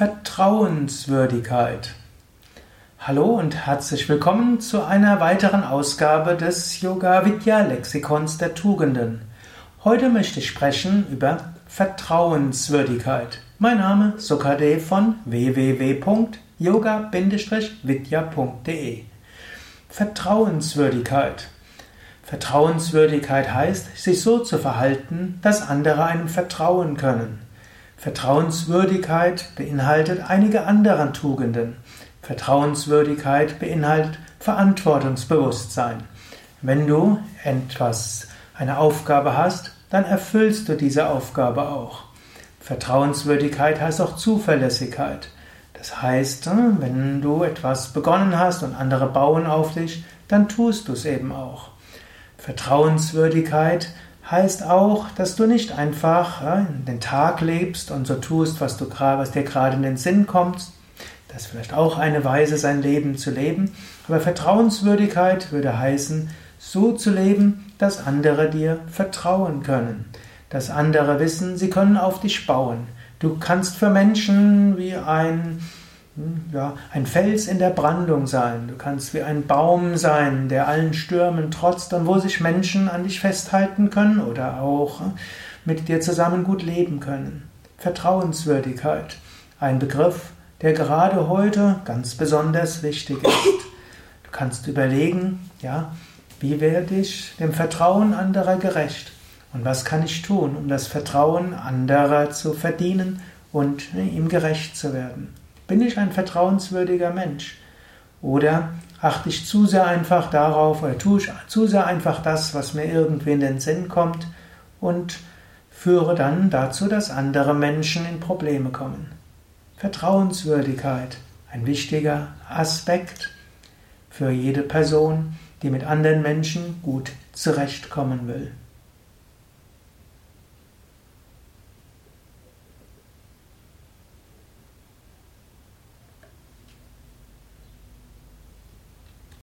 Vertrauenswürdigkeit. Hallo und herzlich willkommen zu einer weiteren Ausgabe des Yoga Vidya Lexikons der Tugenden. Heute möchte ich sprechen über Vertrauenswürdigkeit. Mein Name ist Sukadev von www.yoga-vidya.de. Vertrauenswürdigkeit. Vertrauenswürdigkeit heißt, sich so zu verhalten, dass andere einem vertrauen können. Vertrauenswürdigkeit beinhaltet einige andere Tugenden. Vertrauenswürdigkeit beinhaltet Verantwortungsbewusstsein. Wenn du etwas, eine Aufgabe hast, dann erfüllst du diese Aufgabe auch. Vertrauenswürdigkeit heißt auch Zuverlässigkeit. Das heißt, wenn du etwas begonnen hast und andere bauen auf dich, dann tust du es eben auch. Vertrauenswürdigkeit heißt auch, dass du nicht einfach den Tag lebst und so tust, was, du, was dir gerade in den Sinn kommt. Das ist vielleicht auch eine Weise, sein Leben zu leben. Aber Vertrauenswürdigkeit würde heißen, so zu leben, dass andere dir vertrauen können. Dass andere wissen, sie können auf dich bauen. Du kannst für Menschen wie ein ja, ein Fels in der Brandung sein. Du kannst wie ein Baum sein, der allen Stürmen trotzt und wo sich Menschen an dich festhalten können oder auch hm, mit dir zusammen gut leben können. Vertrauenswürdigkeit. Ein Begriff, der gerade heute ganz besonders wichtig ist. Du kannst überlegen, ja, wie werde ich dem Vertrauen anderer gerecht? Und was kann ich tun, um das Vertrauen anderer zu verdienen und hm, ihm gerecht zu werden? Bin ich ein vertrauenswürdiger Mensch? Oder achte ich zu sehr einfach darauf oder tue ich zu sehr einfach das, was mir irgendwie in den Sinn kommt und führe dann dazu, dass andere Menschen in Probleme kommen. Vertrauenswürdigkeit, ein wichtiger Aspekt für jede Person, die mit anderen Menschen gut zurechtkommen will.